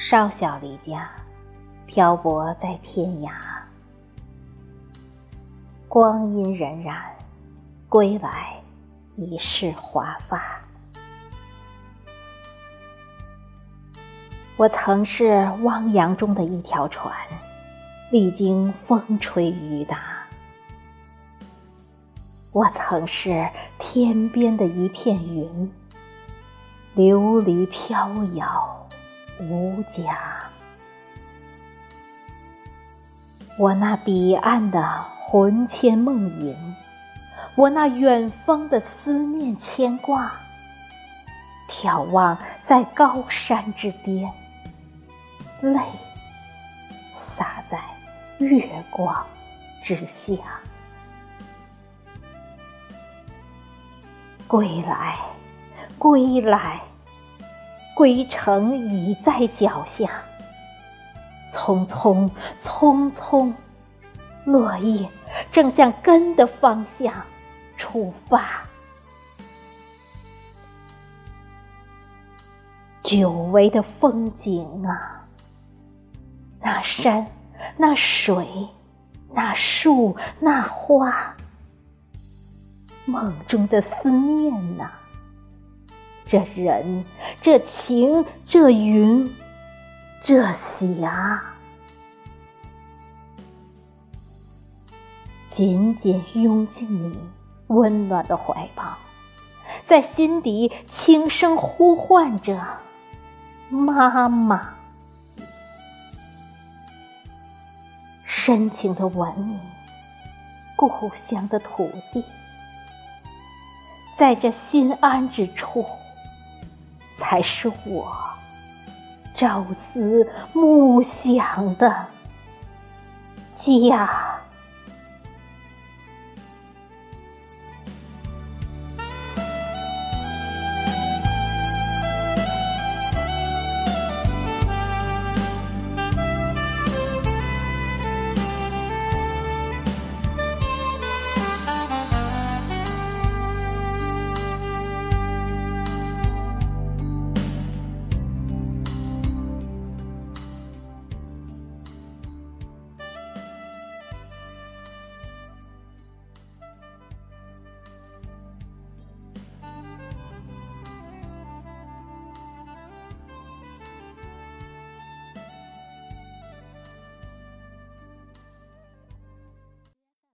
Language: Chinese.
少小离家，漂泊在天涯。光阴荏苒，归来已是华发。我曾是汪洋中的一条船，历经风吹雨打。我曾是天边的一片云，流离飘摇无家。我那彼岸的魂牵梦萦，我那远方的思念牵挂，眺望在高山之巅，泪洒在月光之下。归来，归来，归程已在脚下。匆匆，匆匆，落叶正向根的方向出发。久违的风景啊，那山，那水，那树，那花。梦中的思念呐，这人，这情，这云，这霞，紧紧拥进你温暖的怀抱，在心底轻声呼唤着妈妈，深情的吻你故乡的土地。在这心安之处，才是我朝思暮想的家。